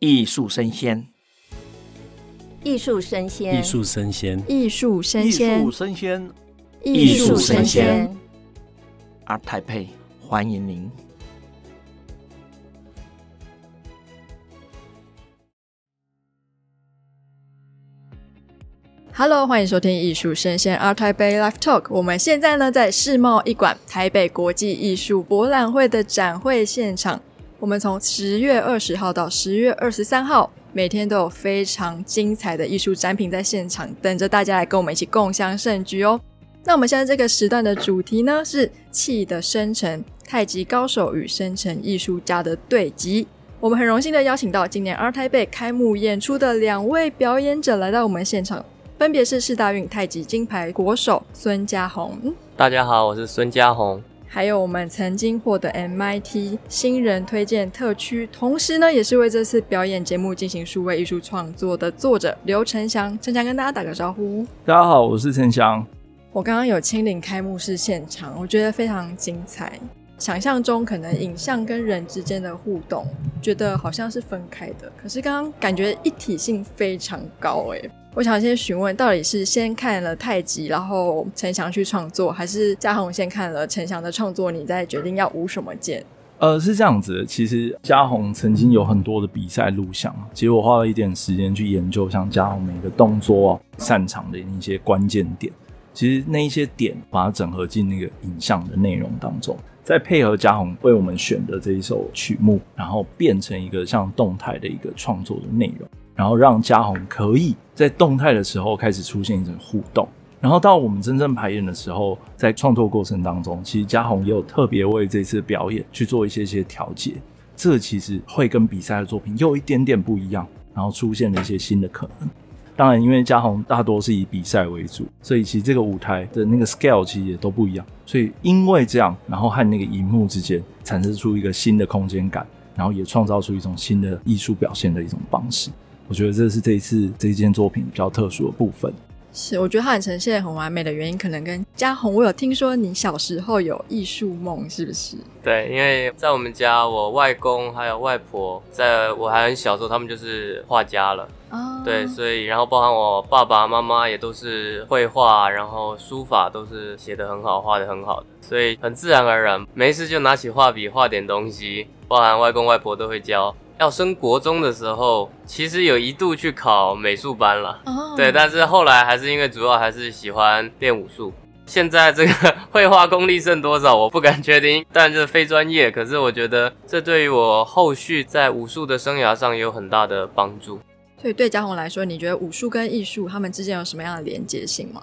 艺术生鲜，艺术生鲜，艺术生鲜，艺术生鲜，艺术生鲜，艺术生鲜。ART TAIPEI，欢迎您。Hello，欢迎收听艺术生鲜 ART TAIPEI Live Talk。我们现在呢在世贸一馆台北国际艺术博览会的展会现场。我们从十月二十号到十月二十三号，每天都有非常精彩的艺术展品在现场等着大家来跟我们一起共襄盛举哦。那我们现在这个时段的主题呢是气的生成，太极高手与生成艺术家的对击。我们很荣幸的邀请到今年阿台北开幕演出的两位表演者来到我们现场，分别是世大运太极金牌国手孙嘉宏。大家好，我是孙嘉宏。还有我们曾经获得 MIT 新人推荐特区，同时呢，也是为这次表演节目进行数位艺术创作的作者刘晨祥。成祥跟大家打个招呼。大家好，我是陈祥。我刚刚有亲临开幕式现场，我觉得非常精彩。想象中可能影像跟人之间的互动，觉得好像是分开的，可是刚刚感觉一体性非常高诶。我想先询问，到底是先看了太极，然后陈翔去创作，还是嘉宏先看了陈翔的创作，你再决定要舞什么剑？呃，是这样子的。其实嘉宏曾经有很多的比赛录像，其实我花了一点时间去研究，像嘉宏每个动作、啊、擅长的一些关键点，其实那一些点把它整合进那个影像的内容当中，再配合嘉宏为我们选的这一首曲目，然后变成一个像动态的一个创作的内容。然后让嘉宏可以在动态的时候开始出现一种互动，然后到我们真正排演的时候，在创作过程当中，其实嘉宏也有特别为这次表演去做一些些调节，这其实会跟比赛的作品有一点点不一样，然后出现了一些新的可能。当然，因为嘉宏大多是以比赛为主，所以其实这个舞台的那个 scale 其实也都不一样，所以因为这样，然后和那个荧幕之间产生出一个新的空间感，然后也创造出一种新的艺术表现的一种方式。我觉得这是这一次这一件作品比较特殊的部分。是，我觉得它很呈现很完美的原因，可能跟嘉宏，我有听说你小时候有艺术梦，是不是？对，因为在我们家，我外公还有外婆，在我还很小时候，他们就是画家了。哦。对，所以然后包含我爸爸妈妈也都是绘画，然后书法都是写的很好，画的很好的，所以很自然而然，没事就拿起画笔画点东西，包含外公外婆都会教。要升国中的时候，其实有一度去考美术班了，oh. 对，但是后来还是因为主要还是喜欢练武术。现在这个 绘画功力剩多少，我不敢确定，但是非专业。可是我觉得这对于我后续在武术的生涯上也有很大的帮助。所以对嘉宏来说，你觉得武术跟艺术他们之间有什么样的连接性吗？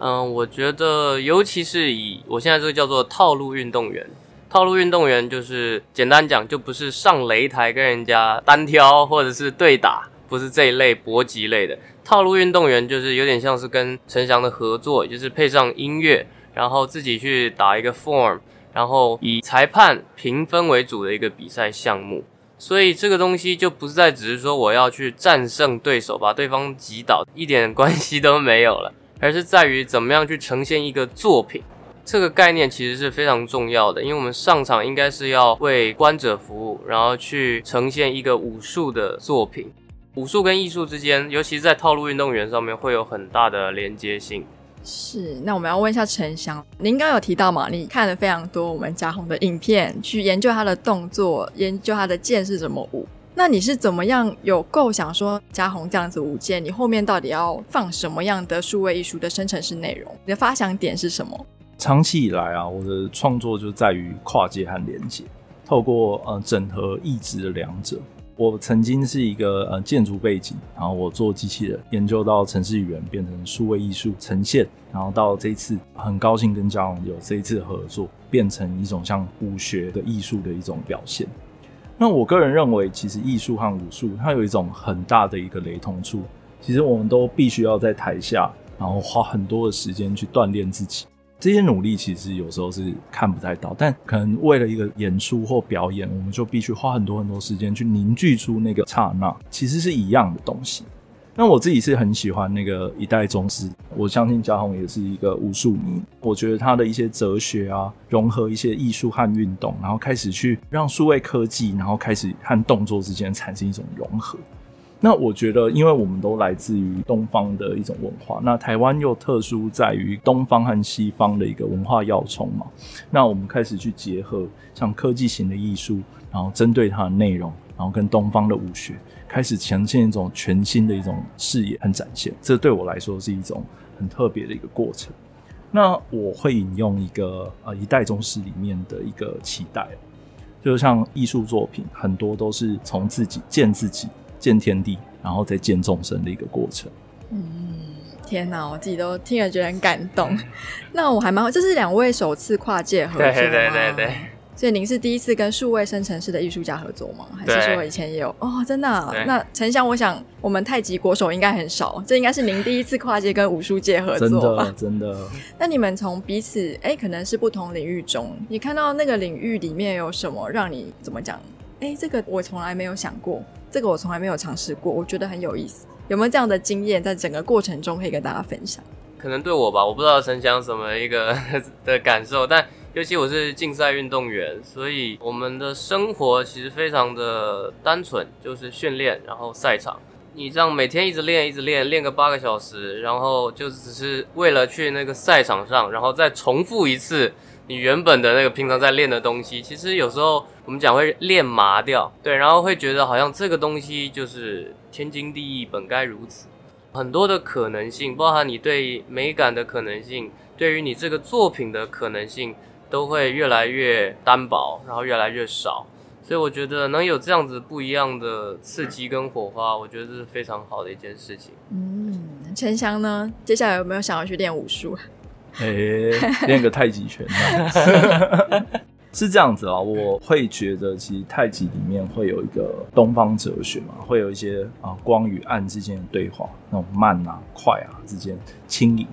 嗯，我觉得尤其是以我现在这个叫做套路运动员。套路运动员就是简单讲，就不是上擂台跟人家单挑或者是对打，不是这一类搏击类的。套路运动员就是有点像是跟陈翔的合作，就是配上音乐，然后自己去打一个 form，然后以裁判评分为主的一个比赛项目。所以这个东西就不是在只是说我要去战胜对手，把对方击倒，一点关系都没有了，而是在于怎么样去呈现一个作品。这个概念其实是非常重要的，因为我们上场应该是要为观者服务，然后去呈现一个武术的作品。武术跟艺术之间，尤其是在套路运动员上面，会有很大的连接性。是，那我们要问一下陈翔，您刚有提到嘛？你看了非常多我们嘉宏的影片，去研究他的动作，研究他的剑是怎么舞。那你是怎么样有构想说嘉宏这样子舞剑，你后面到底要放什么样的数位艺术的生成式内容？你的发想点是什么？长期以来啊，我的创作就在于跨界和连接，透过呃整合意志的两者。我曾经是一个呃建筑背景，然后我做机器人，研究到城市语言变成数位艺术呈现，然后到这次很高兴跟嘉宏有这一次合作，变成一种像武学的艺术的一种表现。那我个人认为，其实艺术和武术它有一种很大的一个雷同处，其实我们都必须要在台下，然后花很多的时间去锻炼自己。这些努力其实有时候是看不太到，但可能为了一个演出或表演，我们就必须花很多很多时间去凝聚出那个刹那，其实是一样的东西。那我自己是很喜欢那个一代宗师，我相信嘉宏也是一个武术迷。我觉得他的一些哲学啊，融合一些艺术和运动，然后开始去让数位科技，然后开始和动作之间产生一种融合。那我觉得，因为我们都来自于东方的一种文化，那台湾又特殊在于东方和西方的一个文化要冲嘛。那我们开始去结合像科技型的艺术，然后针对它的内容，然后跟东方的武学。开始呈现一种全新的一种视野和展现，这对我来说是一种很特别的一个过程。那我会引用一个呃一代宗师里面的一个期待，就像艺术作品很多都是从自己见自己、见天地，然后再见众生的一个过程。嗯，天哪，我自己都听了觉得很感动。那我还蛮好，这是两位首次跨界合作？对对对对。所以您是第一次跟数位生成式的艺术家合作吗？还是说以前也有？哦，真的啊。那陈翔，我想我们太极国手应该很少，这应该是您第一次跨界跟武术界合作吧？真的，真的。那你们从彼此哎，可能是不同领域中，你看到那个领域里面有什么让你怎么讲？哎，这个我从来没有想过，这个我从来没有尝试过，我觉得很有意思。有没有这样的经验，在整个过程中可以跟大家分享？可能对我吧，我不知道陈翔什么一个 的感受，但。尤其我是竞赛运动员，所以我们的生活其实非常的单纯，就是训练，然后赛场。你这样每天一直练，一直练，练个八个小时，然后就只是为了去那个赛场上，然后再重复一次你原本的那个平常在练的东西。其实有时候我们讲会练麻掉，对，然后会觉得好像这个东西就是天经地义，本该如此。很多的可能性，包含你对美感的可能性，对于你这个作品的可能性。都会越来越单薄，然后越来越少，所以我觉得能有这样子不一样的刺激跟火花，我觉得这是非常好的一件事情。嗯，陈翔呢？接下来有没有想要去练武术？哎，练个太极拳是这样子啊。我会觉得，其实太极里面会有一个东方哲学嘛，会有一些啊光与暗之间的对话，那种慢啊、快啊之间轻盈。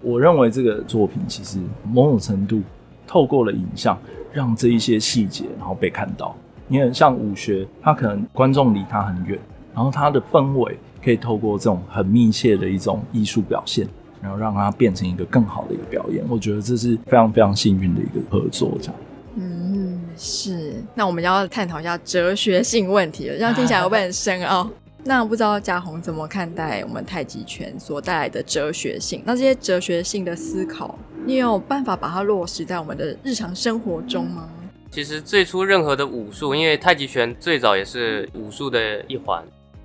我认为这个作品其实某种程度。透过了影像，让这一些细节然后被看到。因为像武学，它可能观众离它很远，然后它的氛围可以透过这种很密切的一种艺术表现，然后让它变成一个更好的一个表演。我觉得这是非常非常幸运的一个合作，这样。嗯，是。那我们要探讨一下哲学性问题了，这样听起来会不会很深奥？那不知道嘉宏怎么看待我们太极拳所带来的哲学性？那这些哲学性的思考，你有办法把它落实在我们的日常生活中吗？其实最初任何的武术，因为太极拳最早也是武术的一环，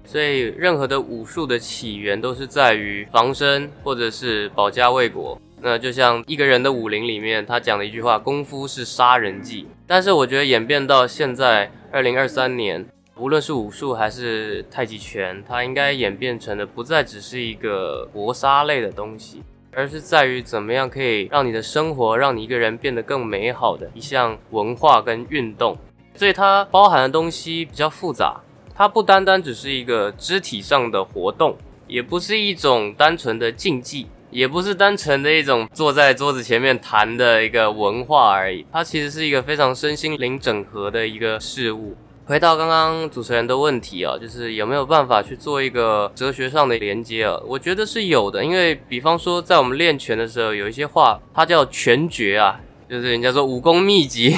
所以任何的武术的起源都是在于防身或者是保家卫国。那就像一个人的武林里面，他讲的一句话：“功夫是杀人技。”但是我觉得演变到现在二零二三年。无论是武术还是太极拳，它应该演变成的不再只是一个搏杀类的东西，而是在于怎么样可以让你的生活，让你一个人变得更美好的一项文化跟运动。所以它包含的东西比较复杂，它不单单只是一个肢体上的活动，也不是一种单纯的竞技，也不是单纯的一种坐在桌子前面谈的一个文化而已。它其实是一个非常身心灵整合的一个事物。回到刚刚主持人的问题啊，就是有没有办法去做一个哲学上的连接啊？我觉得是有的，因为比方说在我们练拳的时候，有一些话它叫拳诀啊，就是人家说武功秘籍，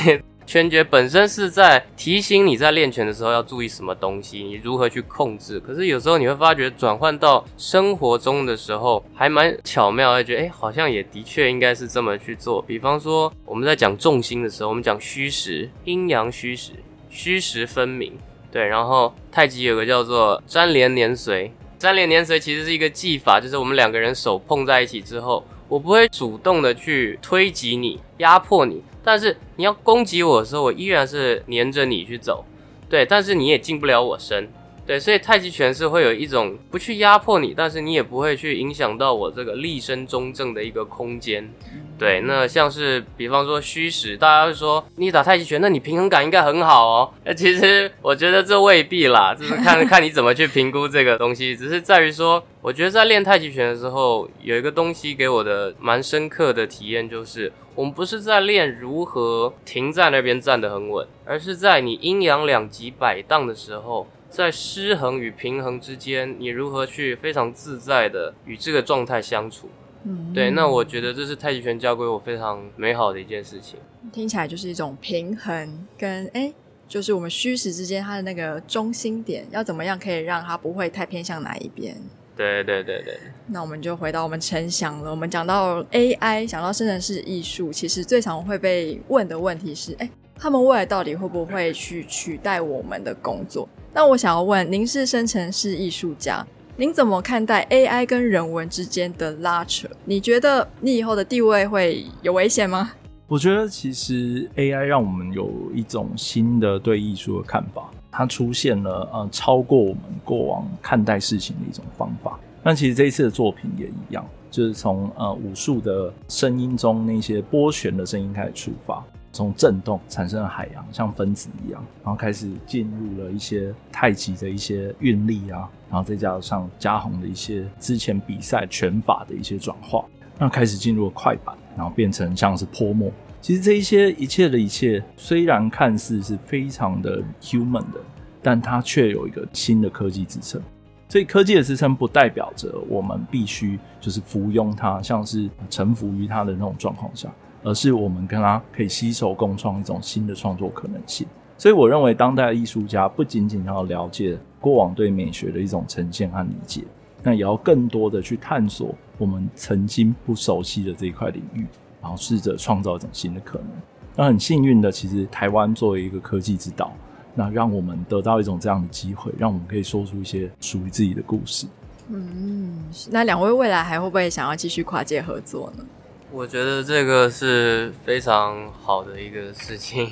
拳诀本身是在提醒你在练拳的时候要注意什么东西，你如何去控制。可是有时候你会发觉转换到生活中的时候，还蛮巧妙，会觉得诶，好像也的确应该是这么去做。比方说我们在讲重心的时候，我们讲虚实，阴阳虚实。虚实分明，对。然后太极有个叫做粘连黏随，粘连黏随其实是一个技法，就是我们两个人手碰在一起之后，我不会主动的去推挤你、压迫你，但是你要攻击我的时候，我依然是黏着你去走，对。但是你也近不了我身，对。所以太极拳是会有一种不去压迫你，但是你也不会去影响到我这个立身中正的一个空间。对，那像是比方说虚实，大家会说你打太极拳，那你平衡感应该很好哦。那其实我觉得这未必啦，就是看 看你怎么去评估这个东西。只是在于说，我觉得在练太极拳的时候，有一个东西给我的蛮深刻的体验，就是我们不是在练如何停在那边站得很稳，而是在你阴阳两极摆荡的时候，在失衡与平衡之间，你如何去非常自在的与这个状态相处？嗯，对，那我觉得这是太极拳教给我非常美好的一件事情。听起来就是一种平衡跟诶，就是我们虚实之间它的那个中心点，要怎么样可以让它不会太偏向哪一边？对对对对。那我们就回到我们陈翔了。我们讲到 AI，讲到生成式艺术，其实最常会被问的问题是：诶，他们未来到底会不会去取代我们的工作？那我想要问，您是生成式艺术家。您怎么看待 AI 跟人文之间的拉扯？你觉得你以后的地位会有危险吗？我觉得其实 AI 让我们有一种新的对艺术的看法，它出现了呃超过我们过往看待事情的一种方法。那其实这一次的作品也一样，就是从呃武术的声音中那些波旋的声音开始出发。从震动产生了海洋，像分子一样，然后开始进入了一些太极的一些运力啊，然后再加上嘉宏的一些之前比赛拳法的一些转化，那开始进入了快板，然后变成像是泼墨。其实这一些一切的一切，虽然看似是非常的 human 的，但它却有一个新的科技支撑。所以科技的支撑不代表着我们必须就是服庸它，像是臣服于它的那种状况下。而是我们跟他可以携手共创一种新的创作可能性。所以我认为，当代艺术家不仅仅要了解过往对美学的一种呈现和理解，那也要更多的去探索我们曾经不熟悉的这一块领域，然后试着创造一种新的可能。那很幸运的，其实台湾作为一个科技之岛，那让我们得到一种这样的机会，让我们可以说出一些属于自己的故事。嗯，那两位未来还会不会想要继续跨界合作呢？我觉得这个是非常好的一个事情，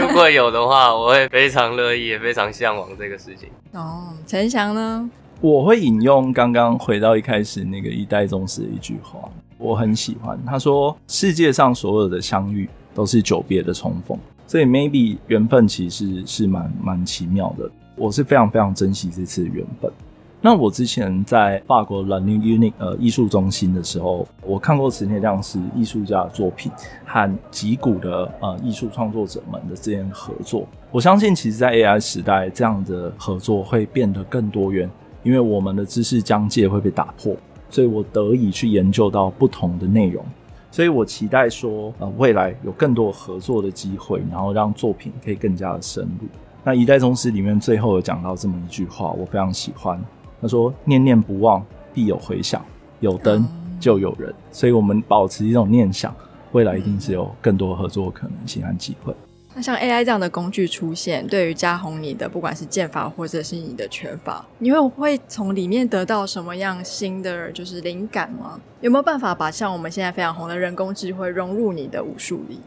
如果有的话，我会非常乐意，也非常向往这个事情。哦，陈翔呢？我会引用刚刚回到一开始那个一代宗师的一句话，我很喜欢。他说：“世界上所有的相遇都是久别的重逢。”所以 maybe 缘分其实是蛮蛮奇妙的。我是非常非常珍惜这次的缘分。那我之前在法国 La Unique 呃艺术中心的时候，我看过池内亮司艺术家的作品和击鼓的呃艺术创作者们的之间合作。我相信，其实，在 AI 时代，这样的合作会变得更多元，因为我们的知识疆界会被打破，所以我得以去研究到不同的内容。所以我期待说，呃，未来有更多合作的机会，然后让作品可以更加的深入。那一代宗师里面最后有讲到这么一句话，我非常喜欢。他说：“念念不忘，必有回响；有灯就有人。”所以，我们保持一种念想，未来一定是有更多合作可能性和机会。那像 AI 这样的工具出现，对于加宏你的不管是剑法或者是你的拳法，你会会从里面得到什么样新的就是灵感吗？有没有办法把像我们现在非常红的人工智慧融入你的武术里？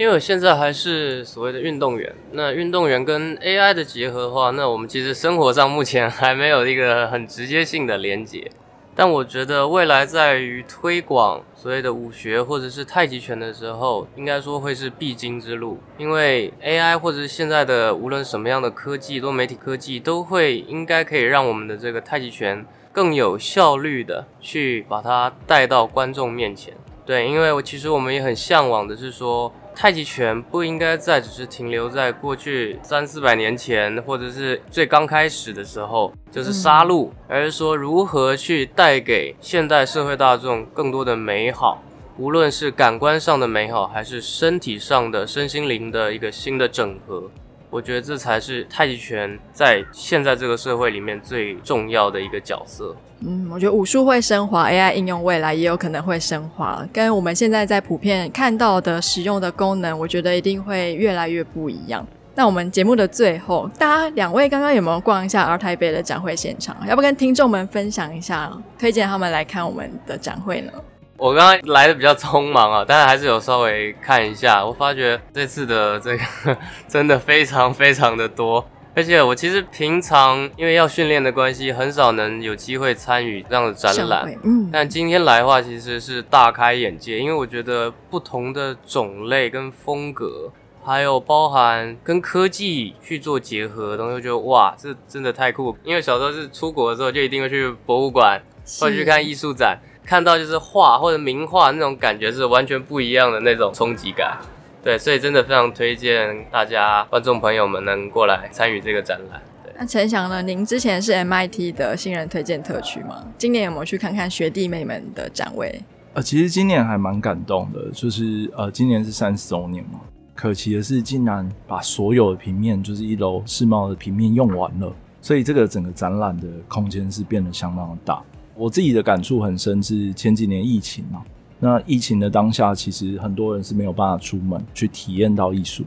因为我现在还是所谓的运动员，那运动员跟 AI 的结合的话，那我们其实生活上目前还没有一个很直接性的连接。但我觉得未来在于推广所谓的武学或者是太极拳的时候，应该说会是必经之路。因为 AI 或者是现在的无论什么样的科技，多媒体科技，都会应该可以让我们的这个太极拳更有效率的去把它带到观众面前。对，因为我其实我们也很向往的是说。太极拳不应该再只是停留在过去三四百年前，或者是最刚开始的时候，就是杀戮，嗯，而是说如何去带给现代社会大众更多的美好，无论是感官上的美好，还是身体上的身心灵的一个新的整合。我觉得这才是太极拳在现在这个社会里面最重要的一个角色。嗯，我觉得武术会升华，AI 应用未来也有可能会升华，跟我们现在在普遍看到的使用的功能，我觉得一定会越来越不一样。那我们节目的最后，大家两位刚刚有没有逛一下 R-Type 的展会现场？要不跟听众们分享一下，推荐他们来看我们的展会呢？我刚刚来的比较匆忙啊，但是还是有稍微看一下。我发觉这次的这个 真的非常非常的多，而且我其实平常因为要训练的关系，很少能有机会参与这样的展览。嗯，但今天来的话，其实是大开眼界，因为我觉得不同的种类跟风格，还有包含跟科技去做结合的东西，我觉得哇，这真的太酷。因为小时候是出国的时候，就一定会去博物馆或者去看艺术展。看到就是画或者名画那种感觉是完全不一样的那种冲击感，对，所以真的非常推荐大家观众朋友们能过来参与这个展览。那陈翔呢？您之前是 MIT 的新人推荐特区吗？今年有没有去看看学弟妹们的展位？呃，其实今年还蛮感动的，就是呃，今年是三十周年嘛。可惜的是，竟然把所有的平面，就是一楼世贸的平面用完了，所以这个整个展览的空间是变得相当的大。我自己的感触很深，是前几年疫情嘛，那疫情的当下，其实很多人是没有办法出门去体验到艺术。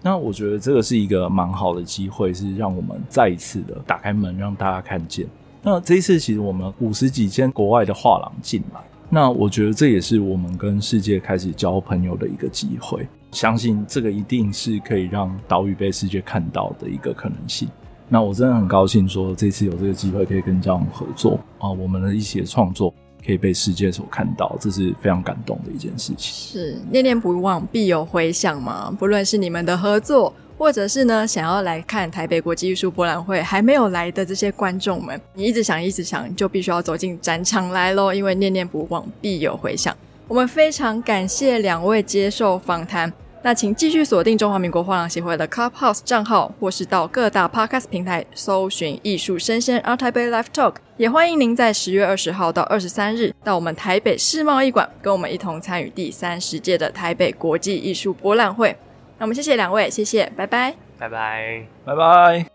那我觉得这个是一个蛮好的机会，是让我们再一次的打开门，让大家看见。那这一次，其实我们五十几间国外的画廊进来，那我觉得这也是我们跟世界开始交朋友的一个机会。相信这个一定是可以让岛屿被世界看到的一个可能性。那我真的很高兴，说这次有这个机会可以跟嘉宏合作啊，我们的一起的创作可以被世界所看到，这是非常感动的一件事情。是念念不忘，必有回响嘛。不论是你们的合作，或者是呢想要来看台北国际艺术博览会还没有来的这些观众们，你一直想一直想，就必须要走进展场来喽，因为念念不忘，必有回响。我们非常感谢两位接受访谈。那请继续锁定中华民国画廊协会的 Clubhouse 账号，或是到各大 Podcast 平台搜寻“艺术生鲜 ART TAIPEI Live Talk”。也欢迎您在十月二十号到二十三日到我们台北世贸艺馆，跟我们一同参与第三十届的台北国际艺术博览会。那我们谢谢两位，谢谢，拜拜，拜拜，拜拜。